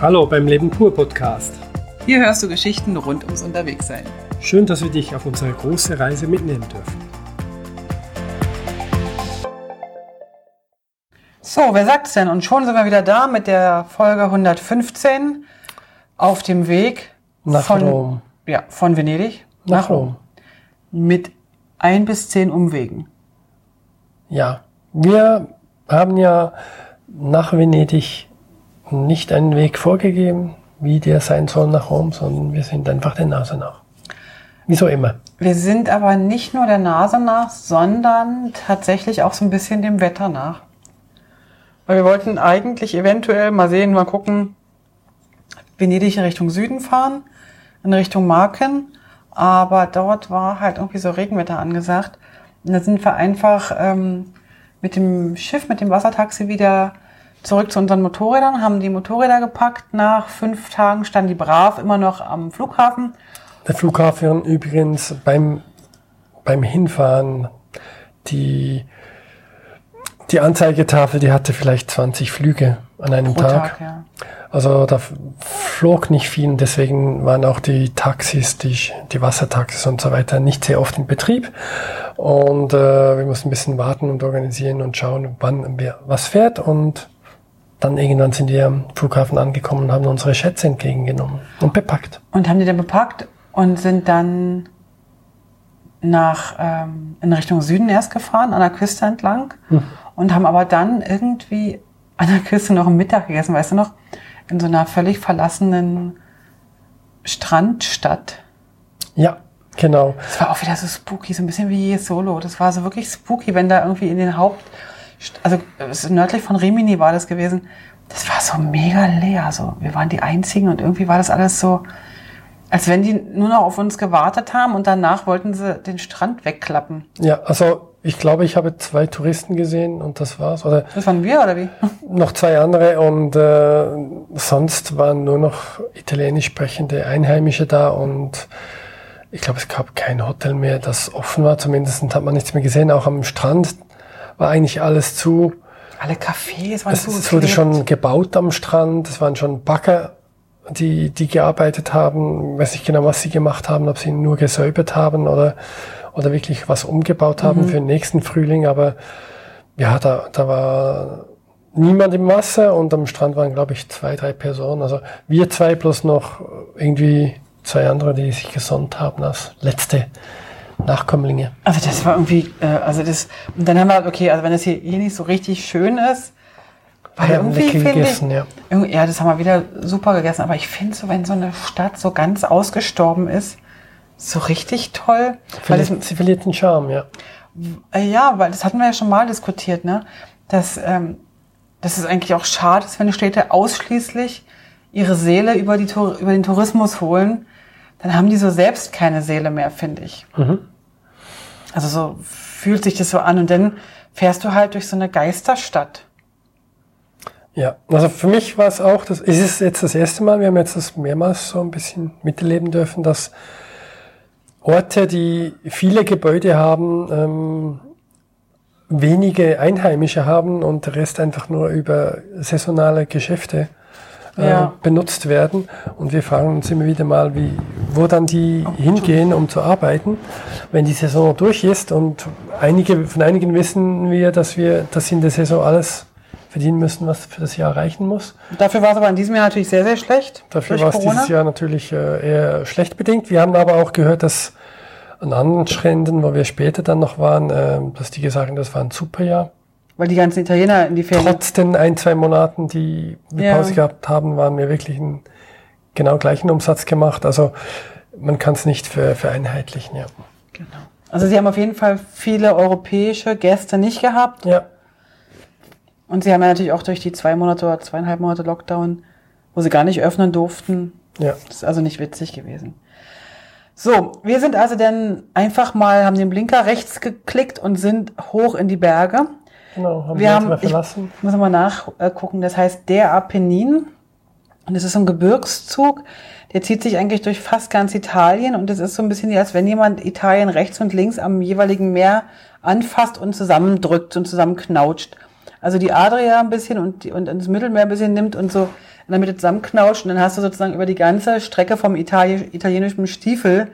Hallo beim Leben pur Podcast. Hier hörst du Geschichten rund ums Unterwegssein. Schön, dass wir dich auf unsere große Reise mitnehmen dürfen. So, wer sagt's denn? Und schon sind wir wieder da mit der Folge 115 auf dem Weg Nach von, Rom. Ja, von Venedig Nach Rom. mit ein bis zehn Umwegen. Ja, wir haben ja nach Venedig nicht einen Weg vorgegeben, wie der sein soll nach Rom, sondern wir sind einfach der Nase nach. Wieso immer. Wir sind aber nicht nur der Nase nach, sondern tatsächlich auch so ein bisschen dem Wetter nach. Weil wir wollten eigentlich eventuell mal sehen, mal gucken, Venedig in Richtung Süden fahren, in Richtung Marken, aber dort war halt irgendwie so Regenwetter angesagt. Und da sind wir einfach ähm, mit dem Schiff, mit dem Wassertaxi wieder zurück zu unseren Motorrädern, haben die Motorräder gepackt. Nach fünf Tagen standen die brav immer noch am Flughafen. Der Flughafen übrigens beim, beim Hinfahren, die, die Anzeigetafel, die hatte vielleicht 20 Flüge an einem Pro Tag. Tag, ja. Also da flog nicht viel und deswegen waren auch die Taxis, die, die Wassertaxis und so weiter nicht sehr oft in Betrieb. Und äh, wir mussten ein bisschen warten und organisieren und schauen, wann wer was fährt. Und dann irgendwann sind wir am Flughafen angekommen und haben unsere Schätze entgegengenommen und bepackt. Und haben die dann bepackt und sind dann nach ähm, in Richtung Süden erst gefahren, an der Küste entlang. Und haben aber dann irgendwie an der Küste noch einen Mittag gegessen, weißt du noch? In so einer völlig verlassenen Strandstadt. Ja, genau. Das war auch wieder so spooky, so ein bisschen wie Solo. Das war so wirklich spooky, wenn da irgendwie in den Haupt, also nördlich von Rimini war das gewesen. Das war so mega leer. So, wir waren die Einzigen und irgendwie war das alles so, als wenn die nur noch auf uns gewartet haben und danach wollten sie den Strand wegklappen. Ja, also ich glaube, ich habe zwei Touristen gesehen und das war's. Oder Das waren wir oder wie? noch zwei andere und äh, sonst waren nur noch italienisch sprechende Einheimische da und ich glaube, es gab kein Hotel mehr, das offen war. Zumindest hat man nichts mehr gesehen. Auch am Strand war eigentlich alles zu. Alle Cafés waren Es, es wurde schon gebaut am Strand. Es waren schon Bagger, die, die gearbeitet haben. Ich weiß nicht genau, was sie gemacht haben, ob sie nur gesäubert haben oder, oder wirklich was umgebaut haben Mhm. für den nächsten Frühling. Aber ja, da, da war niemand im Wasser und am Strand waren, glaube ich, zwei, drei Personen. Also wir zwei plus noch irgendwie zwei andere, die sich gesonnt haben als letzte Nachkömmlinge. Also das war irgendwie, äh, also das, und dann haben wir, okay, also wenn das hier, hier nicht so richtig schön ist, weil Wir irgendwie finde ich, gegessen, ja. irgendwie- ja, das haben wir wieder super gegessen, aber ich finde so, wenn so eine Stadt so ganz ausgestorben ist, so richtig toll, weil das, Verliert, sie verliert den Charme, ja. äh, ja, weil das hatten wir ja schon mal diskutiert, ne, dass, ähm, dass es eigentlich auch schade ist, wenn Städte ausschließlich ihre Seele über, die, über den Tourismus holen, dann haben die so selbst keine Seele mehr, finde ich. Also so fühlt sich das so an und dann fährst du halt durch so eine Geisterstadt. Ja, also für mich war es auch, das es ist jetzt das erste Mal, wir haben jetzt das mehrmals so ein bisschen miterleben dürfen, dass Orte, die viele Gebäude haben, ähm, wenige Einheimische haben und der Rest einfach nur über saisonale Geschäfte äh, Ja. benutzt werden. Und wir fragen uns immer wieder mal, wie, wo dann die hingehen, um zu arbeiten, wenn die Saison durch ist. Und einige, von einigen wissen wir, dass wir das in der Saison alles verdienen müssen, was für das Jahr reichen muss. Dafür war es aber in diesem Jahr natürlich sehr, sehr schlecht. Dafür war es dieses Jahr natürlich äh, eher schlecht bedingt. Wir haben aber auch gehört, dass an anderen Stränden, wo wir später dann noch waren, äh, dass die gesagt haben, das war ein super Jahr. Weil die ganzen Italiener in die Ferien. Trotz den ein, zwei Monaten, die wir Ja. Pause gehabt haben, waren wir wirklich einen genau gleichen Umsatz gemacht. Also man kann es nicht vereinheitlichen, ja. Genau. Also sie haben auf jeden Fall viele europäische Gäste nicht gehabt. Ja, Und sie haben ja natürlich auch durch die zwei Monate oder zweieinhalb Monate Lockdown, wo sie gar nicht öffnen durften. ja. Das ist also nicht witzig gewesen. So, wir sind also dann einfach mal, haben den Blinker rechts geklickt und sind hoch in die Berge. Genau, haben Wir wir, haben, mal ich verlassen. muss mal nachgucken, das heißt der Apennin. Und es ist so ein Gebirgszug, der zieht sich eigentlich durch fast ganz Italien und es ist so ein bisschen, als wenn jemand Italien rechts und links am jeweiligen Meer anfasst und zusammendrückt und zusammenknautscht. also die Adria ein bisschen und, die, und das Mittelmeer ein bisschen nimmt und so in der Mitte zusammenknautscht und dann hast du sozusagen über die ganze Strecke vom Itali italienischen Stiefel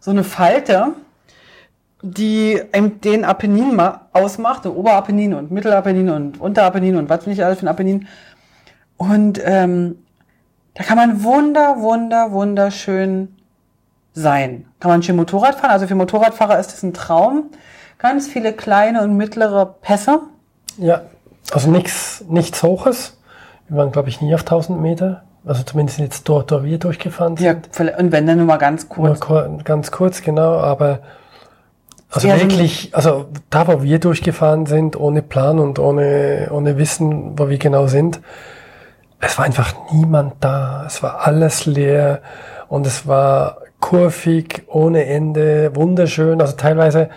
so eine Falte, die den Apennin ausmacht, der Oberapennin und Mittelapennin und Unterapennin und was nicht alles für ein Apennin. Und ähm, da kann man wunder, wunder, wunderschön sein. Kann man schön Motorrad fahren. Also für Motorradfahrer ist das ein Traum. Ganz viele kleine und mittlere Pässe. Ja, also nichts, nichts Hoches. Wir waren, glaube ich, nie auf 1000 Meter. Also zumindest jetzt dort, wo wir durchgefahren sind. Ja, und wenn dann nur mal ganz kurz. Nur ganz kurz, genau. Aber also ja, wirklich, also da, wo wir durchgefahren sind, ohne Plan und ohne, ohne Wissen, wo wir genau sind, es war einfach niemand da. Es war alles leer und es war kurvig, ohne Ende, wunderschön. Also teilweise,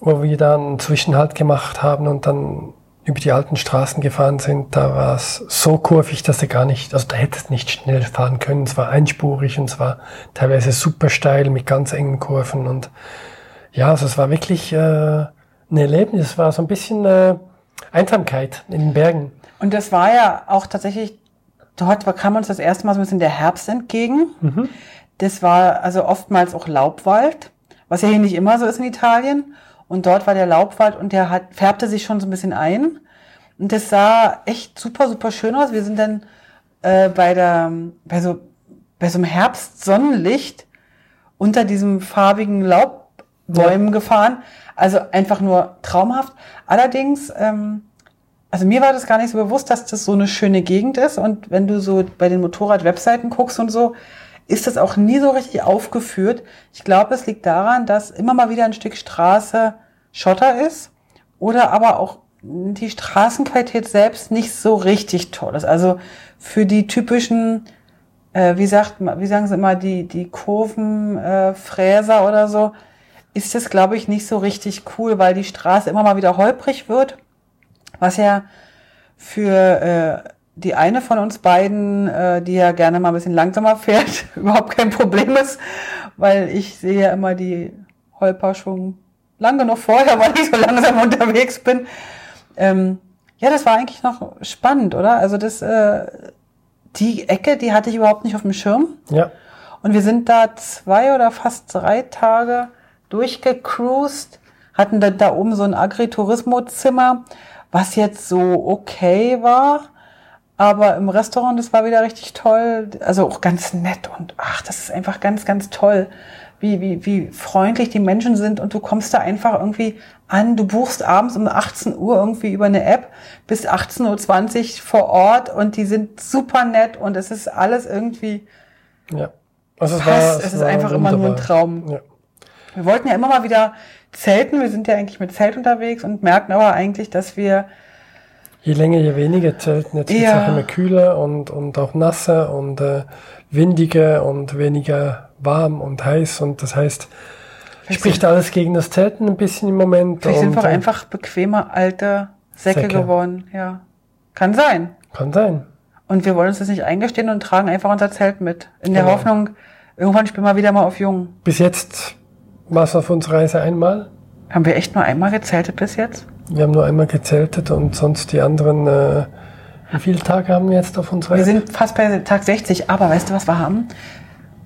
wo wir dann einen Zwischenhalt gemacht haben und dann über die alten Straßen gefahren sind, da war es so kurvig, dass du gar nicht, also da hättest nicht schnell fahren können. Es war einspurig und es war teilweise super steil mit ganz engen Kurven und ja, also es war wirklich äh, ein Erlebnis. Es war so ein bisschen äh, Einsamkeit in den Bergen. Und das war ja auch tatsächlich, dort kam uns das erste Mal so ein bisschen der Herbst entgegen. Mhm. Das war also oftmals auch Laubwald, was ja hier nicht immer so ist in Italien. Und dort war der Laubwald und der hat, färbte sich schon so ein bisschen ein. Und das sah echt super, super schön aus. Wir sind dann äh, bei der, bei so, bei so einem Herbstsonnenlicht unter diesem farbigen Laubbäumen ja. gefahren. Also einfach nur traumhaft. Allerdings, ähm, also mir war das gar nicht so bewusst, dass das so eine schöne Gegend ist. Und wenn du so bei den Motorrad-Webseiten guckst und so, ist das auch nie so richtig aufgeführt. Ich glaube, es liegt daran, dass immer mal wieder ein Stück Straße Schotter ist oder aber auch die Straßenqualität selbst nicht so richtig toll ist. Also für die typischen, äh, wie sagt wie sagen sie immer, die, die Kurvenfräser äh, oder so, ist das, glaube ich, nicht so richtig cool, weil die Straße immer mal wieder holprig wird, was ja für äh, die eine von uns beiden, äh, die ja gerne mal ein bisschen langsamer fährt, überhaupt kein Problem ist, weil ich sehe ja immer die Holper schon lange genug vorher, weil ich so langsam unterwegs bin. Ähm, ja, das war eigentlich noch spannend, oder? Also das, äh, die Ecke, die hatte ich überhaupt nicht auf dem Schirm. Ja. Und wir sind da zwei oder fast drei Tage durchgecruised, hatten da, da oben so ein Agriturismo-Zimmer, was jetzt so okay war aber im Restaurant, das war wieder richtig toll. Also auch ganz nett und ach, das ist einfach ganz, ganz toll, wie, wie, wie freundlich die Menschen sind und du kommst da einfach irgendwie an. Du buchst abends um 18 Uhr irgendwie über eine App bis 18.20 Uhr vor Ort und die sind super nett und es ist alles irgendwie. Ja. Also es, war, es, es ist einfach immer nur ein Traum. Ja. Wir wollten ja immer mal wieder zelten. Wir sind ja eigentlich mit Zelt unterwegs und merken aber eigentlich, dass wir je länger, je weniger Zelten. Jetzt wird es auch immer kühler und, und auch nasser und äh, windiger und weniger warm und heiß. Und das heißt, Vielleicht spricht alles gegen das Zelten ein bisschen im Moment. Vielleicht sind wir äh, einfach bequemer alte Säcke, Säcke geworden. Ja, kann sein. Kann sein. Und wir wollen uns das nicht eingestehen und tragen einfach unser Zelt mit. In der genau. Hoffnung, irgendwann spielen wir wieder mal auf Jung. Bis jetzt war es auf unserer Reise einmal. Haben wir echt nur einmal gezeltet bis jetzt? Wir haben nur einmal gezeltet und sonst die anderen, äh, wie viele Tage haben wir jetzt auf unserer Wir sind fast bei Tag 60, aber weißt du, was wir haben?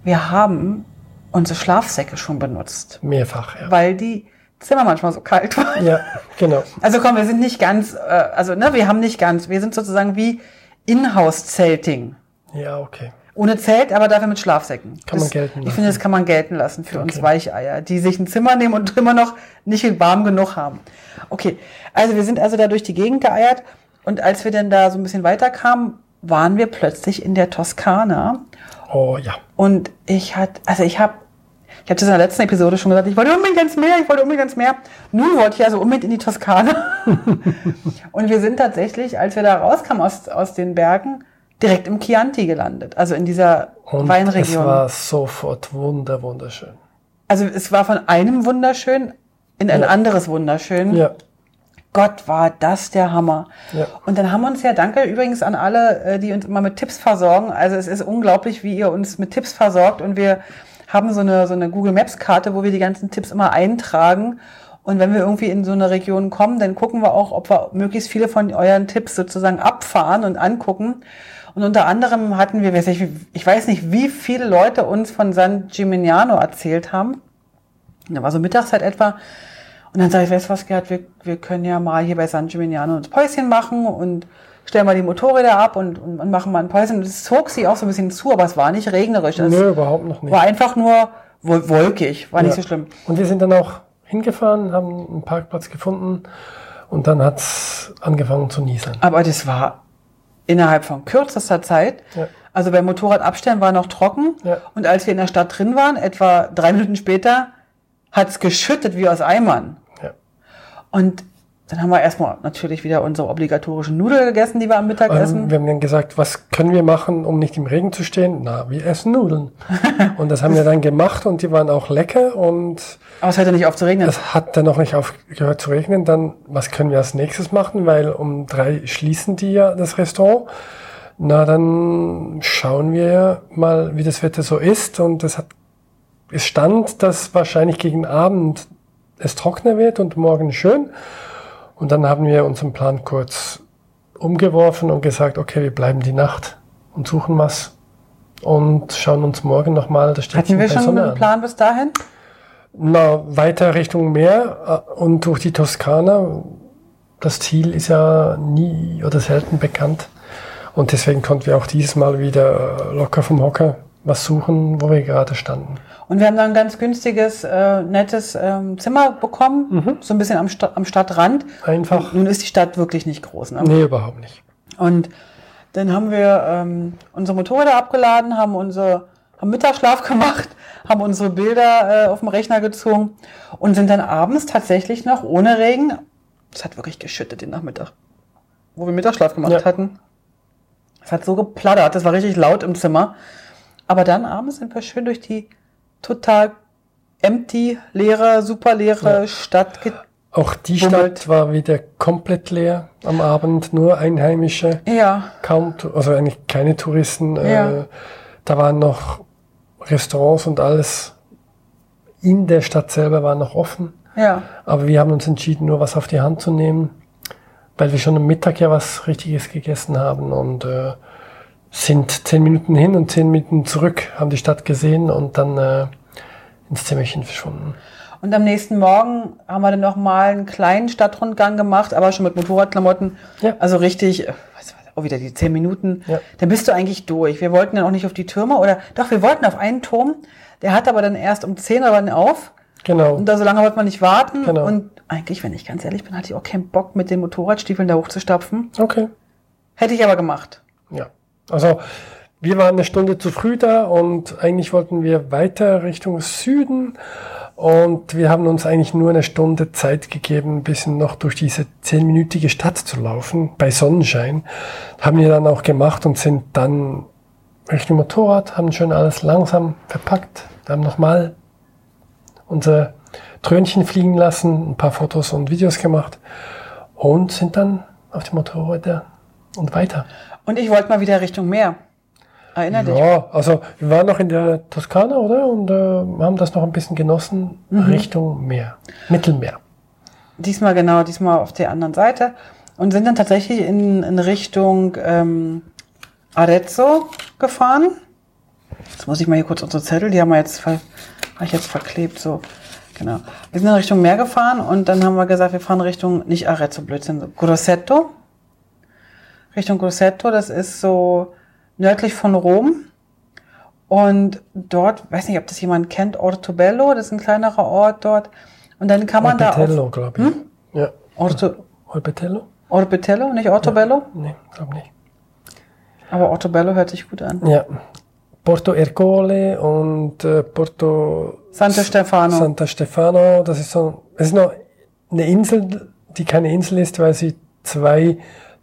Wir haben unsere Schlafsäcke schon benutzt. Mehrfach, ja. Weil die Zimmer manchmal so kalt waren. Ja, genau. Also komm, wir sind nicht ganz, äh, also ne, wir haben nicht ganz, wir sind sozusagen wie Inhouse-Zelting. Ja, okay. Ohne Zelt, aber dafür mit Schlafsäcken. Kann das, man gelten lassen. Ich finde, das kann man gelten lassen für okay. uns Weicheier, die sich ein Zimmer nehmen und immer noch nicht warm genug haben. Okay, also wir sind also da durch die Gegend geeiert und als wir dann da so ein bisschen weiter kamen, waren wir plötzlich in der Toskana. Oh ja. Und ich hatte, also ich habe ich hatte das in der letzten Episode schon gesagt, ich wollte unbedingt ganz mehr, ich wollte unbedingt ganz mehr. Nun wollte ich also unbedingt in die Toskana. und wir sind tatsächlich, als wir da rauskamen aus, aus den Bergen, direkt im Chianti gelandet, also in dieser und Weinregion. Es war sofort wunder, wunderschön. Also es war von einem wunderschön in ein ja. anderes wunderschön. Ja. Gott, war das der Hammer. Ja. Und dann haben wir uns ja, danke übrigens an alle, äh, die uns immer mit Tipps versorgen. Also es ist unglaublich, wie ihr uns mit Tipps versorgt. Und wir haben so eine, so eine Google Maps Karte, wo wir die ganzen Tipps immer eintragen. Und wenn wir irgendwie in so eine Region kommen, dann gucken wir auch, ob wir möglichst viele von euren Tipps sozusagen abfahren und angucken. Und unter anderem hatten wir, ich weiß nicht, wie viele Leute uns von San Gimignano erzählt haben. Da war so Mittagszeit etwa. Und dann sage ich, weißt du was, Gerd, wir, wir können ja mal hier bei San Gimignano ein Päuschen machen und stellen mal die Motorräder ab und, und, und machen mal ein Päuschen. Und es zog sie auch so ein bisschen zu, aber es war nicht regnerisch. Es Nö, überhaupt noch nicht. war einfach nur wolkig, war nicht so schlimm. Und wir sind dann auch hingefahren, haben einen Parkplatz gefunden und dann hat's angefangen zu nieseln. Aber das war innerhalb von kürzester Zeit. Ja. Also beim Motorrad abstellen war noch trocken. Ja. Und als wir in der Stadt drin waren, etwa drei Minuten später, hat's geschüttet wie aus Eimern. Ja. Und dann haben wir erstmal natürlich wieder unsere obligatorischen Nudeln gegessen, die wir am Mittag Ähm, essen. wir haben dann gesagt, was können wir machen, um nicht im Regen zu stehen? Na, wir essen Nudeln. und das haben wir dann gemacht und die waren auch lecker und Aber es hörte nicht auf zu regnen. es hat dann noch nicht aufgehört zu regnen. Dann, was können wir als nächstes machen? Weil um drei schließen die ja das Restaurant. Na, dann schauen wir mal, wie das Wetter so ist. Und es hat, es stand, dass wahrscheinlich gegen Abend es trockener wird und morgen schön. Und dann haben wir unseren Plan kurz umgeworfen und gesagt, okay, wir bleiben die Nacht und suchen was und schauen uns morgen nochmal das Hatten wir schon Sonne einen an. Plan bis dahin? Na, weiter Richtung Meer äh, und durch die Toskana. Das Ziel ist ja nie oder selten bekannt. Und deswegen konnten wir auch dieses Mal wieder äh, locker vom Hocker was suchen, wo wir gerade standen. Und wir haben dann ein ganz günstiges, äh, nettes ähm, Zimmer bekommen, Mhm. so ein bisschen am, Sta am Stadtrand. Einfach. Nun ist die Stadt wirklich nicht groß. Ne? Nee, überhaupt nicht. Und dann haben wir ähm, unsere Motorräder abgeladen, haben unsere haben Mittagsschlaf gemacht, haben unsere Bilder äh, auf dem Rechner gezogen und sind dann abends tatsächlich noch ohne Regen. Es hat wirklich geschüttet den Nachmittag, wo wir Mittagsschlaf gemacht Ja. hatten. Es hat so geplattert, das war richtig laut im Zimmer. Aber dann abends sind wir schön durch die total empty, leere, super leere Ja. Stadt Auch die Bummelt. Stadt war wieder komplett leer am Abend, nur Einheimische, Ja, kaum, also eigentlich keine Touristen. Ja. Äh, da waren noch Restaurants und alles in der Stadt selber war noch offen. ja. Aber wir haben uns entschieden, nur was auf die Hand zu nehmen, weil wir schon am Mittag ja was Richtiges gegessen haben und äh, sind zehn Minuten hin und zehn Minuten zurück, haben die Stadt gesehen und dann äh, ins Zimmerchen verschwunden. Und am nächsten Morgen haben wir dann noch mal einen kleinen Stadtrundgang gemacht, aber schon mit Motorradklamotten. Ja. Also richtig, äh, was war das, auch wieder die zehn Minuten. Ja. Dann bist du eigentlich durch. Wir wollten dann auch nicht auf die Türme oder doch, wir wollten auf einen Turm. Der hat aber dann erst um 10 Uhr dann auf. Genau. Und da so lange wollte man nicht warten. Genau. Und eigentlich, wenn ich ganz ehrlich bin, hatte ich auch keinen Bock, mit den Motorradstiefeln da hochzustapfen. Okay. Hätte ich aber gemacht. Ja. Also wir waren eine Stunde zu früh da und eigentlich wollten wir weiter Richtung Süden und wir haben uns eigentlich nur eine Stunde Zeit gegeben, ein bisschen noch durch diese zehnminütige Stadt zu laufen, bei Sonnenschein. Haben wir dann auch gemacht und sind dann Richtung Motorrad, haben schön alles langsam verpackt, haben nochmal unser Trönchen fliegen lassen, ein paar Fotos und Videos gemacht und sind dann auf dem Motorrad und weiter. Und ich wollte mal wieder Richtung Meer. Erinner dich? Ja, also wir waren noch in der Toskana, oder? Und äh, haben das noch ein bisschen genossen Richtung Meer, Mittelmeer. Diesmal genau, diesmal auf der anderen Seite. Und sind dann tatsächlich in, in Richtung ähm, Arezzo gefahren. Jetzt muss ich mal hier kurz unsere Zettel, die haben wir jetzt, ver, hab ich jetzt verklebt, so. Genau. Wir sind in Richtung Meer gefahren und dann haben wir gesagt, wir fahren Richtung, nicht Arezzo, Blödsinn, so Grosseto. Richtung Grosseto, das ist so nördlich von Rom. Und dort, weiß nicht, ob das jemand kennt, Ortobello, das ist ein kleinerer Ort dort. Und dann kann man da Orbetello, glaube ich. Ja. Orto, Orbetello? Orbitello, nicht Ortobello? Nee, glaube nicht. Aber Ortobello hört sich gut an. Ja. Porto Ercole und äh, Porto Santo Stefano. Santa Stefano. Das ist so, es ist noch eine Insel, die keine Insel ist, weil sie zwei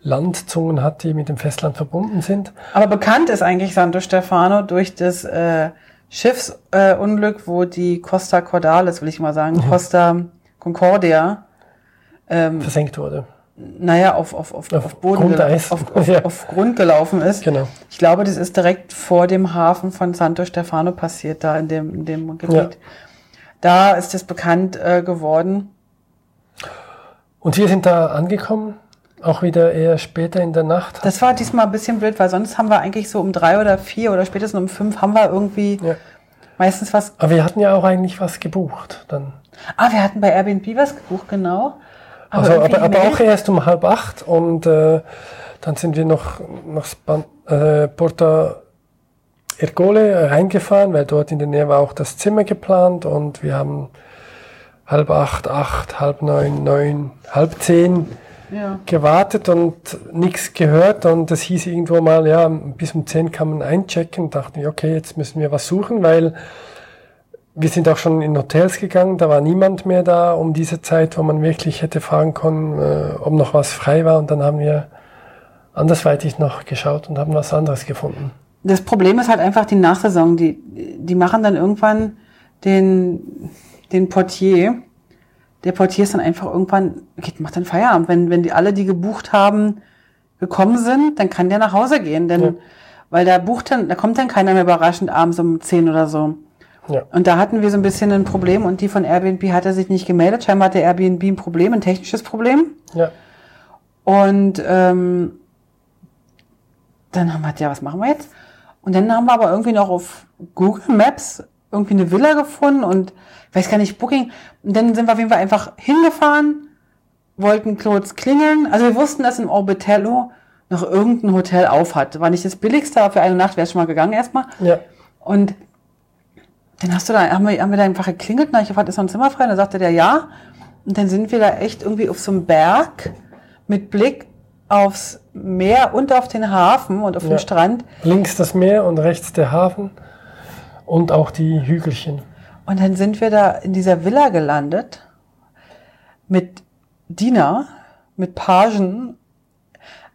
Landzungen hat, die mit dem Festland verbunden sind. Aber bekannt ist eigentlich Santo Stefano durch das äh, Schiffsunglück, äh, wo die Costa Cordalis, will ich mal sagen, Costa Concordia, ähm, Versenkt wurde. naja, auf, auf, auf, Auf auf Boden Grundeis. auf, auf, Ja. auf Grund gelaufen ist. Genau. Ich glaube, das ist direkt vor dem Hafen von Santo Stefano passiert, da in dem, in dem Gebiet. Ja. Da ist es bekannt äh, geworden. Und wir sind da angekommen, auch wieder eher später in der Nacht. Das war diesmal ein bisschen blöd, weil sonst haben wir eigentlich so um drei oder vier oder spätestens um fünf haben wir irgendwie Ja. meistens was. Aber wir hatten ja auch eigentlich was gebucht dann. Ah, wir hatten bei Airbnb was gebucht, genau. Also, irgendwie aber, aber auch erst um halb acht und äh, dann sind wir noch nach Span äh, Porto Ercole reingefahren, weil dort in der Nähe war auch das Zimmer geplant und wir haben halb acht, acht, halb neun, neun, halb zehn Ja. gewartet und nichts gehört und es hieß irgendwo mal, ja, bis um 10 kann man einchecken. Dachten wir, okay, jetzt müssen wir was suchen, weil wir sind auch schon in Hotels gegangen, da war niemand mehr da um diese Zeit, wo man wirklich hätte fragen können, äh, ob noch was frei war und dann haben wir andersweitig noch geschaut und haben was anderes gefunden. Das Problem ist halt einfach die Nachsaison. Die, die machen dann irgendwann den, den Portier. Der Portier ist dann einfach irgendwann, geht, macht dann Feierabend. Wenn, wenn die alle, die gebucht haben, gekommen sind, dann kann der nach Hause gehen. Denn, Ja. weil da bucht dann, da kommt dann keiner mehr überraschend abends um 10 oder so. Ja. Und da hatten wir so ein bisschen ein Problem und die von Airbnb hat er sich nicht gemeldet. Scheinbar hatte Airbnb ein Problem, ein technisches Problem. Ja, Und ähm, dann haben wir, ja, was machen wir jetzt? Und dann haben wir aber irgendwie noch auf Google Maps irgendwie eine Villa gefunden und weiß gar nicht, Booking. Und dann sind wir auf jeden Fall einfach hingefahren, wollten kurz klingeln. Also wir wussten, dass im Orbitello noch irgendein Hotel auf hat. War nicht das billigste, aber für eine Nacht wäre schon mal gegangen erstmal. ja, Und dann hast du da, haben wir, haben wir da einfach geklingelt hab ich gefragt, ist noch ein Zimmer frei? Und dann sagte der ja. Und dann sind wir da echt irgendwie auf so einem Berg mit Blick aufs Meer und auf den Hafen und auf Ja. den Strand. links das Meer und rechts der Hafen und auch die Hügelchen. Und dann sind wir da in dieser Villa gelandet mit Diener, mit Pagen.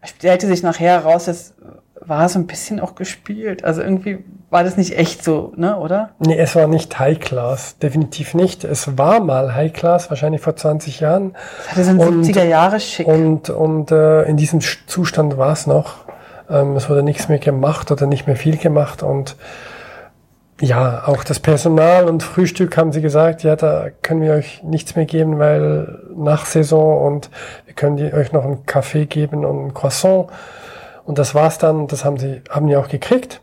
Stellte sich nachher heraus, das war so ein bisschen auch gespielt. Also irgendwie war das nicht echt so, ne, oder? Nee, es war nicht High Class, definitiv nicht. Es war mal High Class, wahrscheinlich vor 20 Jahren. Das hatte so ein Und- 70er Jahre schick. Und, und äh, in diesem Zustand war es noch. Ähm, es wurde nichts mehr gemacht oder nicht mehr viel gemacht. Und ja, auch das Personal und Frühstück haben sie gesagt, ja, da können wir euch nichts mehr geben, weil nach Saison und wir können die, euch noch einen Kaffee geben und ein Croissant. Und das war's dann. Das haben sie, haben die auch gekriegt.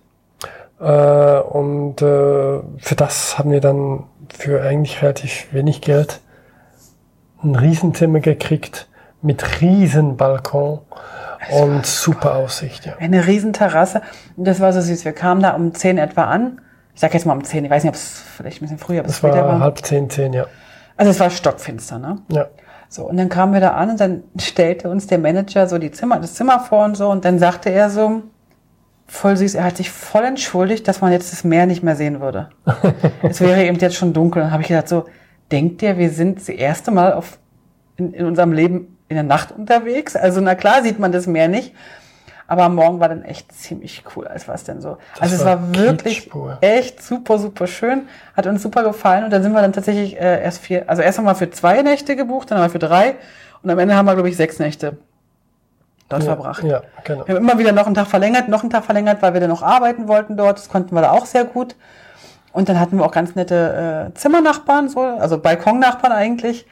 Äh, und äh, für das haben wir dann für eigentlich relativ wenig Geld ein Riesenzimmer gekriegt mit riesen Balkon und super Aussicht. Ja. Eine riesen Terrasse. Und das war so süß. Wir kamen da um 10 etwa an. Ich sag jetzt mal um 10. Ich weiß nicht, ob es vielleicht ein bisschen früher, war später war. halb zehn, zehn, ja. Also es war stockfinster, ne? Ja, So, und dann kamen wir da an und dann stellte uns der Manager so die Zimmer, das Zimmer vor und so. Und dann sagte er so, voll süß, er hat sich voll entschuldigt, dass man jetzt das Meer nicht mehr sehen würde. es wäre eben jetzt schon dunkel. Und dann habe ich gedacht so, denkt ihr, wir sind das erste Mal auf, in, in unserem Leben in der Nacht unterwegs? Also na klar sieht man das Meer nicht. Aber am Morgen war dann echt ziemlich cool, als war es denn so. also es war war wirklich echt super, super schön. Hat uns super gefallen. Und dann sind wir dann tatsächlich äh, erst vier, also erst haben wir für zwei Nächte gebucht, dann haben wir für drei. Und am Ende haben wir, glaube ich, sechs Nächte dort ja, verbracht. ja, genau. Wir haben immer wieder noch einen Tag verlängert, noch einen Tag verlängert, weil wir dann noch arbeiten wollten dort. Das konnten wir da auch sehr gut. Und dann hatten wir auch ganz nette äh, Zimmernachbarn, so, also Balkonnachbarn eigentlich.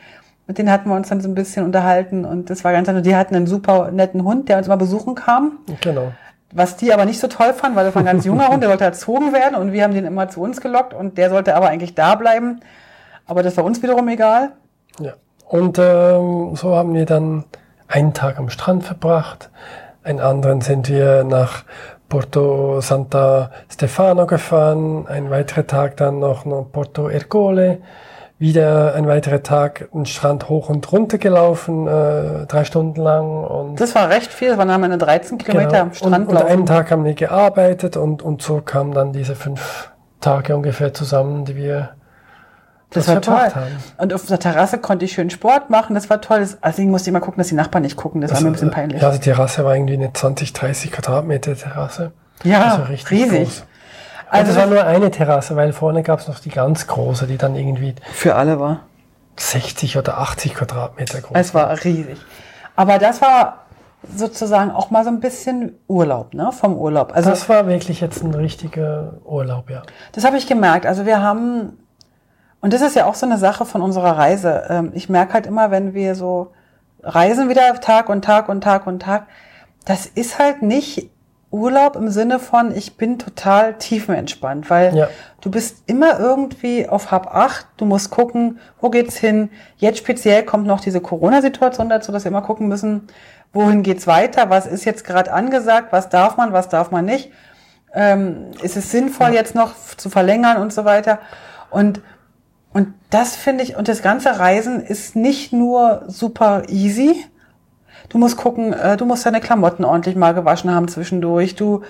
Mit denen hatten wir uns dann so ein bisschen unterhalten und das war ganz. Und Die hatten einen super netten Hund, der uns immer besuchen kam. Genau. Was die aber nicht so toll fanden, weil das war ein ganz junger Hund, der wollte erzogen werden und wir haben den immer zu uns gelockt und der sollte aber eigentlich da bleiben. Aber das war uns wiederum egal. Ja. Und ähm, so haben wir dann einen Tag am Strand verbracht. Einen anderen sind wir nach Porto Santa Stefano gefahren. Ein weiterer Tag dann noch nach Porto Ercole. Wieder ein weiterer Tag den Strand hoch und runter gelaufen, äh, drei Stunden lang. Und Das war recht viel, das waren eine 13 Kilometer am Strand Genau. und, und einen Tag haben wir gearbeitet und, und so kamen dann diese fünf Tage ungefähr zusammen, die wir Das war toll. haben. Und auf der Terrasse konnte ich schön Sport machen, das war toll. Das, musste ich mal gucken, dass die Nachbarn nicht gucken, das war mir ein bisschen peinlich. Ja, die Terrasse war irgendwie eine 20, 30 Quadratmeter Terrasse. Ja, Also richtig riesig. groß. Also Also es war nur eine Terrasse, weil vorne gab es noch die ganz große, die dann irgendwie Für alle war. 60 oder 80 Quadratmeter groß Es war riesig. Aber das war sozusagen auch mal so ein bisschen Urlaub, ne? Vom Urlaub. Also Das war wirklich jetzt ein richtiger Urlaub, ja. Das habe ich gemerkt. Also wir haben Und das ist ja auch so eine Sache von unserer Reise. Ähm, ich merke halt immer, wenn wir so reisen wieder Tag und Tag und Tag und Tag, das ist halt nicht Urlaub im Sinne von, ich bin total tiefenentspannt, weil ja. du bist immer irgendwie auf Hab 8, du musst gucken, wo geht's hin. Jetzt speziell kommt noch diese Corona-Situation dazu, dass wir immer gucken müssen, wohin geht's weiter, was ist jetzt gerade angesagt, was darf man, was darf man nicht. Ähm, ist es sinnvoll, jetzt noch zu verlängern und so weiter. Und, und das finde ich, und das ganze Reisen ist nicht nur super easy, Du musst gucken, äh, du musst deine Klamotten ordentlich mal gewaschen haben zwischendurch. Du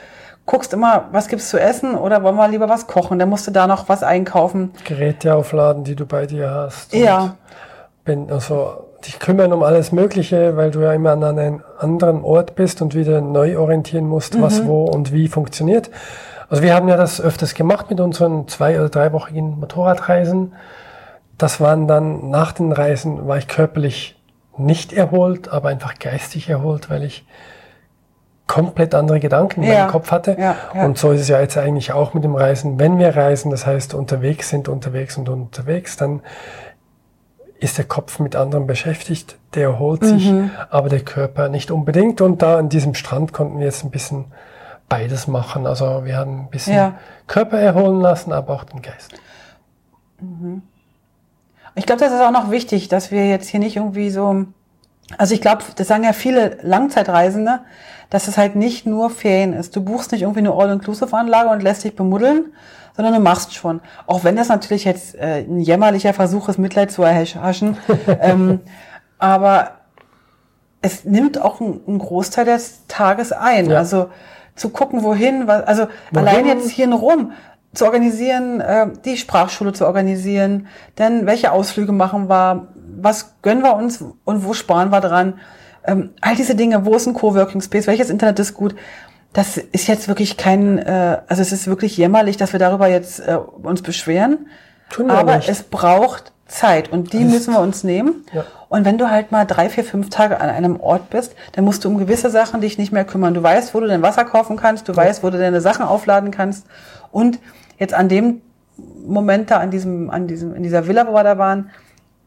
guckst immer, was gibt's zu essen oder wollen wir lieber was kochen? Dann musst du da noch was einkaufen. Geräte aufladen, die du bei dir hast. Ja. Bin also dich kümmern um alles Mögliche, weil du ja immer an einem anderen Ort bist und wieder neu orientieren musst, mhm. was wo und wie funktioniert. Also wir haben ja das öfters gemacht mit unseren zwei- oder dreiwöchigen Motorradreisen. Das waren dann nach den Reisen, war ich körperlich nicht erholt, aber einfach geistig erholt, weil ich komplett andere Gedanken in ja. meinem Kopf hatte. Ja, ja. Und so ist es ja jetzt eigentlich auch mit dem Reisen. Wenn wir reisen, das heißt unterwegs sind, unterwegs und unterwegs, dann ist der Kopf mit anderem beschäftigt, der erholt sich, mhm. aber der Körper nicht unbedingt. Und da an diesem Strand konnten wir jetzt ein bisschen beides machen. Also wir haben ein bisschen Körper erholen lassen, aber auch den Geist. Mhm. Ich glaube, das ist auch noch wichtig, dass wir jetzt hier nicht irgendwie so, also ich glaube, das sagen ja viele Langzeitreisende, dass es halt nicht nur Ferien ist. Du buchst nicht irgendwie eine All-Inclusive-Anlage und lässt dich bemuddeln, sondern du machst schon. Auch wenn das natürlich jetzt äh, ein jämmerlicher Versuch ist, Mitleid zu erhaschen. ähm, aber es nimmt auch einen Großteil des Tages ein. Ja. Also zu gucken, wohin, was, also wohin? allein jetzt hier in Rom, zu organisieren, äh, die Sprachschule zu organisieren, denn welche Ausflüge machen wir, was gönnen wir uns und wo sparen wir dran. Ähm, all diese Dinge, wo ist ein Coworking Space, welches Internet ist gut, das ist jetzt wirklich kein, äh, also es ist wirklich jämmerlich, dass wir darüber jetzt äh, uns beschweren. Tun wir aber nicht. es braucht Zeit und die müssen wir uns nehmen. Ja. Und wenn du halt mal drei, vier, fünf Tage an einem Ort bist, dann musst du um gewisse Sachen dich nicht mehr kümmern. Du weißt, wo du dein Wasser kaufen kannst, du ja. weißt, wo du deine Sachen aufladen kannst und jetzt an dem Moment da, an diesem, an diesem, in dieser Villa, wo wir da waren,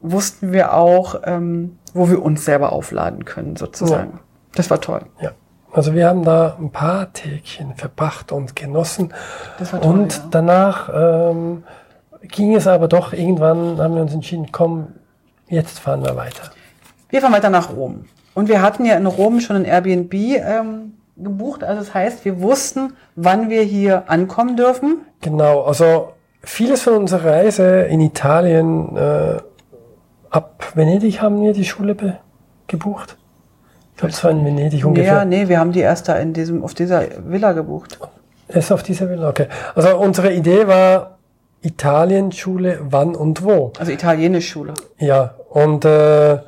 wussten wir auch, ähm, wo wir uns selber aufladen können, sozusagen. Ja. Das war toll. Ja. Also wir haben da ein paar Tägchen verbracht und genossen. Das war toll, und ja. danach ähm, ging es aber doch, irgendwann haben wir uns entschieden, komm, jetzt fahren wir weiter. Wir fahren weiter nach Rom. Und wir hatten ja in Rom schon ein Airbnb ähm, gebucht. Also das heißt, wir wussten, wann wir hier ankommen dürfen. Genau, also vieles von unserer Reise in Italien, äh, ab Venedig haben wir die Schule gebucht. Ich glaube, es war in Venedig ungefähr. Ja, nee, wir haben die erst da in diesem, auf dieser Villa gebucht. Erst auf dieser Villa, okay. Also unsere Idee war Italien-Schule, wann und wo. Also italienisch Schule. Ja, und äh,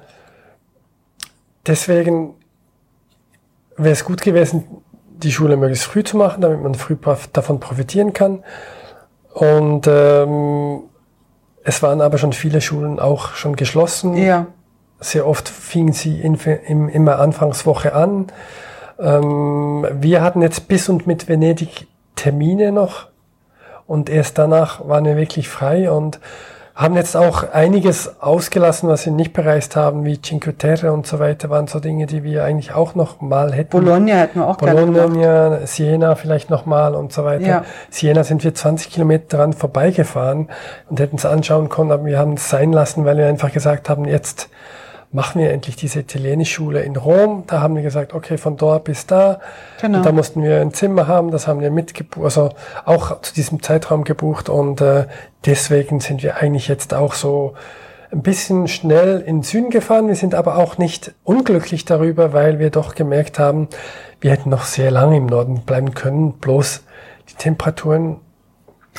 deswegen wäre es gut gewesen, die Schule möglichst früh zu machen, damit man früh davon profitieren kann. Und ähm, es waren aber schon viele Schulen auch schon geschlossen. Ja. Sehr oft fingen sie in, in, immer Anfangswoche an. Ähm, wir hatten jetzt bis und mit Venedig Termine noch und erst danach waren wir wirklich frei und haben jetzt auch einiges ausgelassen, was wir nicht bereist haben, wie Cinque Terre und so weiter, waren so Dinge, die wir eigentlich auch noch mal hätten. Bologna hätten wir auch Bologna, gerne Siena vielleicht noch mal und so weiter. Ja. Siena sind wir 20 Kilometer dran vorbeigefahren und hätten es anschauen können, aber wir haben es sein lassen, weil wir einfach gesagt haben, jetzt machen wir endlich diese Italienischschule in Rom. Da haben wir gesagt, okay, von dort bis da. Genau. Und da mussten wir ein Zimmer haben, das haben wir mitgebucht, also auch zu diesem Zeitraum gebucht. Und äh, deswegen sind wir eigentlich jetzt auch so ein bisschen schnell in den Süden gefahren. Wir sind aber auch nicht unglücklich darüber, weil wir doch gemerkt haben, wir hätten noch sehr lange im Norden bleiben können. Bloß die Temperaturen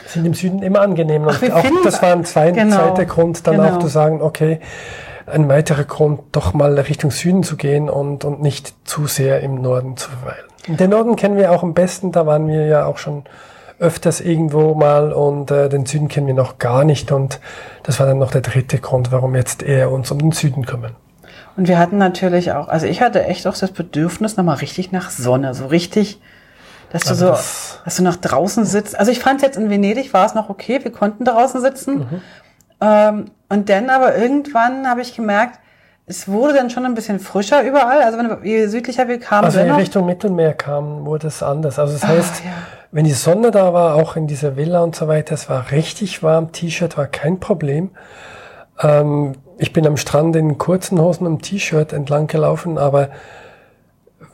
sind im Süden immer angenehm. Und Ach, auch das war ein zweiter, genau. zweiter Grund, dann genau. auch zu sagen, okay, ein weiterer Grund, doch mal Richtung Süden zu gehen und, und nicht zu sehr im Norden zu verweilen. Den Norden kennen wir auch am besten, da waren wir ja auch schon öfters irgendwo mal und äh, den Süden kennen wir noch gar nicht und das war dann noch der dritte Grund, warum jetzt eher uns um den Süden kümmern. Und wir hatten natürlich auch, also ich hatte echt auch das Bedürfnis nochmal richtig nach Sonne, so richtig, dass du also so, das dass du nach draußen sitzt. Also ich fand jetzt in Venedig war es noch okay, wir konnten draußen sitzen. Mhm. Ähm, und dann aber irgendwann habe ich gemerkt, es wurde dann schon ein bisschen frischer überall. Also wenn je südlicher wir kamen, Also in Richtung Mittelmeer kam, wurde es anders. Also das heißt, Ah, ja. wenn die Sonne da war, auch in dieser Villa und so weiter, es war richtig warm, T-Shirt war kein Problem. Ähm, ich bin am Strand in kurzen Hosen und T-Shirt entlang gelaufen, aber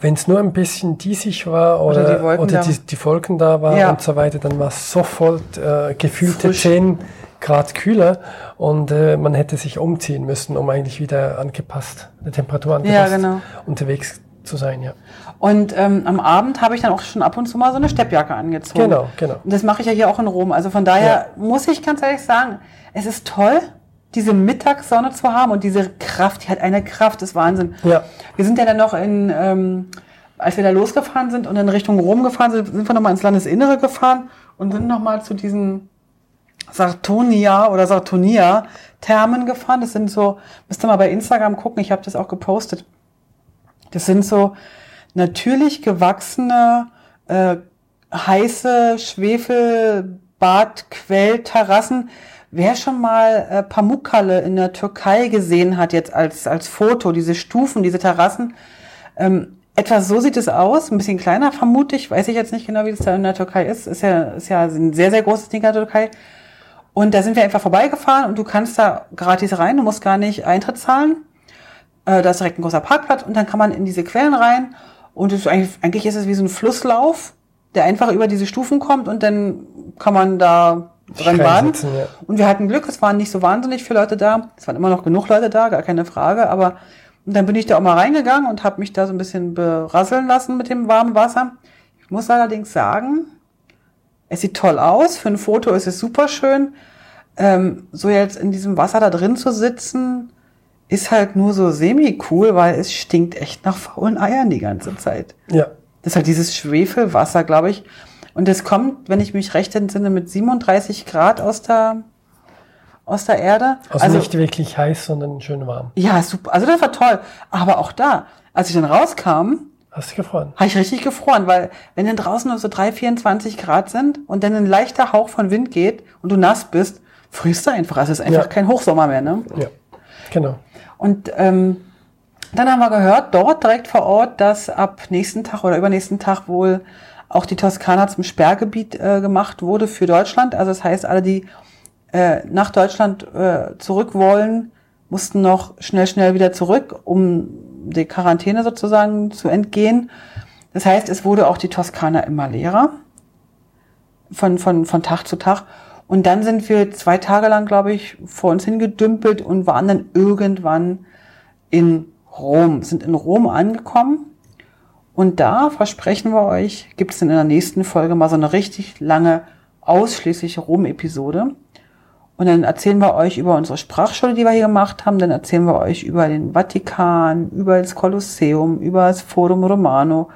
wenn es nur ein bisschen diesig war Oder oder, die Wolken oder da- die, die Wolken da waren Ja. und so weiter, dann war es sofort äh, gefühlte Frisch. 10 Grad kühler und äh, man hätte sich umziehen müssen, um eigentlich wieder angepasst, der Temperatur angepasst genau. unterwegs zu sein, ja. Und ähm, am Abend habe ich dann auch schon ab und zu mal so eine Steppjacke angezogen. Genau, genau. Und das mache ich ja hier auch in Rom. Also von daher muss ich ganz ehrlich sagen, es ist toll, diese Mittagssonne zu haben und diese Kraft, die hat eine Kraft, das ist Wahnsinn. Ja. Wir sind ja dann noch in, ähm, als wir da losgefahren sind und in Richtung Rom gefahren sind, sind wir nochmal ins Landesinnere gefahren und sind nochmal zu diesen Sartonia oder Sartonia Thermen gefahren. Das sind so, müsst ihr mal bei Instagram gucken, ich habe das auch gepostet. Das sind so natürlich gewachsene, äh, heiße Schwefelbadquellterrassen. Wer schon mal äh, Pamukkale in der Türkei gesehen hat, jetzt als, als Foto, diese Stufen, diese Terrassen, ähm, etwa so sieht es aus, ein bisschen kleiner vermutlich, weiß ich jetzt nicht genau, wie es da in der Türkei ist. Ist ja, ist ja ein sehr, sehr großes Ding in der Türkei. Und da sind wir einfach vorbeigefahren und du kannst da gratis rein, du musst gar nicht Eintritt zahlen. Äh, da ist direkt ein großer Parkplatz und dann kann man in diese Quellen rein und ist eigentlich, eigentlich ist es wie so ein Flusslauf, der einfach über diese Stufen kommt und dann kann man da dran baden. Reinsitzen, ja. Und wir hatten Glück, es waren nicht so wahnsinnig viele Leute da. Es waren immer noch genug Leute da, gar keine Frage. Aber und dann bin ich da auch mal reingegangen und habe mich da so ein bisschen berasseln lassen mit dem warmen Wasser. Ich muss allerdings sagen, es sieht toll aus. Für ein Foto ist es super schön. Ähm, so jetzt in diesem Wasser da drin zu sitzen, ist halt nur so semi-cool, weil es stinkt echt nach faulen Eiern die ganze Zeit. Ja. Das ist halt dieses Schwefelwasser, glaube ich. Und das kommt, wenn ich mich recht entsinne, mit 37 Grad aus der, aus der Erde. Also, nicht wirklich heiß, sondern schön warm. ja, super. Also das war toll. Aber auch da, als ich dann rauskam, Hast du gefreut? habe ich richtig gefroren, weil wenn dann draußen nur so 3, 24 Grad sind und dann ein leichter Hauch von Wind geht und du nass bist, frierst du einfach. Also es ist einfach Ja. kein Hochsommer mehr, ne? Ja. Genau. Und ähm, dann haben wir gehört, dort direkt vor Ort, dass ab nächsten Tag oder übernächsten Tag wohl auch die Toskana zum Sperrgebiet äh, gemacht wurde für Deutschland. Also das heißt, alle, die äh, nach Deutschland äh, zurück wollen, mussten noch schnell, schnell wieder zurück, um die Quarantäne sozusagen zu entgehen. Das heißt, es wurde auch die Toskana immer leerer von, von, von Tag zu Tag. Und dann sind wir zwei Tage lang, glaube ich, vor uns hingedümpelt und waren dann irgendwann in Rom, sind in Rom angekommen. Und da versprechen wir euch, gibt es in der nächsten Folge mal so eine richtig lange, ausschließlich Rom-Episode. Und dann erzählen wir euch über unsere Sprachschule, die wir hier gemacht haben. Dann erzählen wir euch über den Vatikan, über das Kolosseum, über das Forum Romano,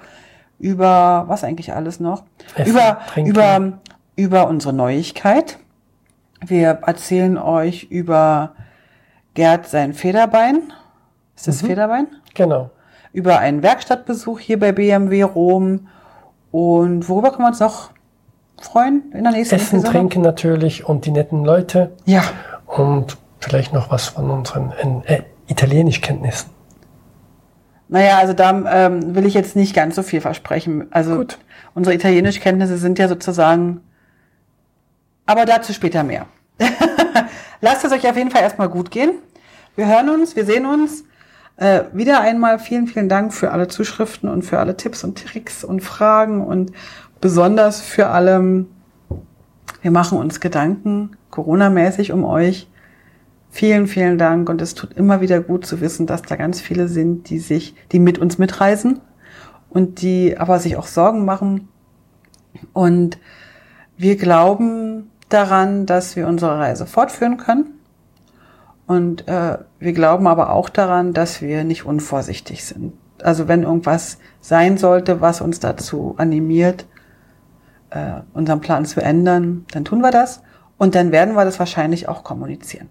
über was eigentlich alles noch? Essen, über, Trinken. über, über unsere Neuigkeit. Wir erzählen euch über Gerd sein Federbein. Ist das Federbein? Genau. Über einen Werkstattbesuch hier bei BMW Rom. Und worüber können wir uns noch freuen in der nächsten Essen, Episode? trinken natürlich und die netten Leute Ja, und vielleicht noch was von unseren äh, äh, Italienischkenntnissen. naja, also da ähm, will ich jetzt nicht ganz so viel versprechen. Also Gut. unsere Italienischkenntnisse sind ja sozusagen, aber dazu später mehr. Lasst es euch auf jeden Fall erstmal gut gehen. Wir hören uns, wir sehen uns. Äh, wieder einmal vielen, vielen Dank für alle Zuschriften und für alle Tipps und Tricks und Fragen und besonders für alle, wir machen uns Gedanken, Corona-mäßig um euch. Vielen, vielen Dank und es tut immer wieder gut zu wissen, dass da ganz viele sind, die sich, die mit uns mitreisen und die aber sich auch Sorgen machen. Und wir glauben daran, dass wir unsere Reise fortführen können. Und äh, wir glauben aber auch daran, dass wir nicht unvorsichtig sind. Also wenn irgendwas sein sollte, was uns dazu animiert, äh, unseren Plan zu ändern, dann tun wir das. Und dann werden wir das wahrscheinlich auch kommunizieren.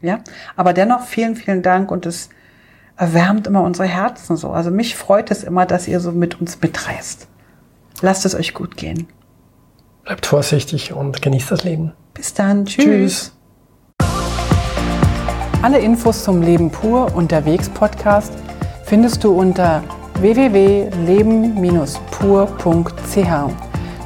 Ja, aber dennoch vielen, vielen Dank und es erwärmt immer unsere Herzen so. Also mich freut es immer, dass ihr so mit uns mitreist. Lasst es euch gut gehen. Bleibt vorsichtig und genießt das Leben. Bis dann. Tschüss. Tschüss. Alle Infos zum Leben pur unterwegs Podcast findest du unter www.leben-pur.ch.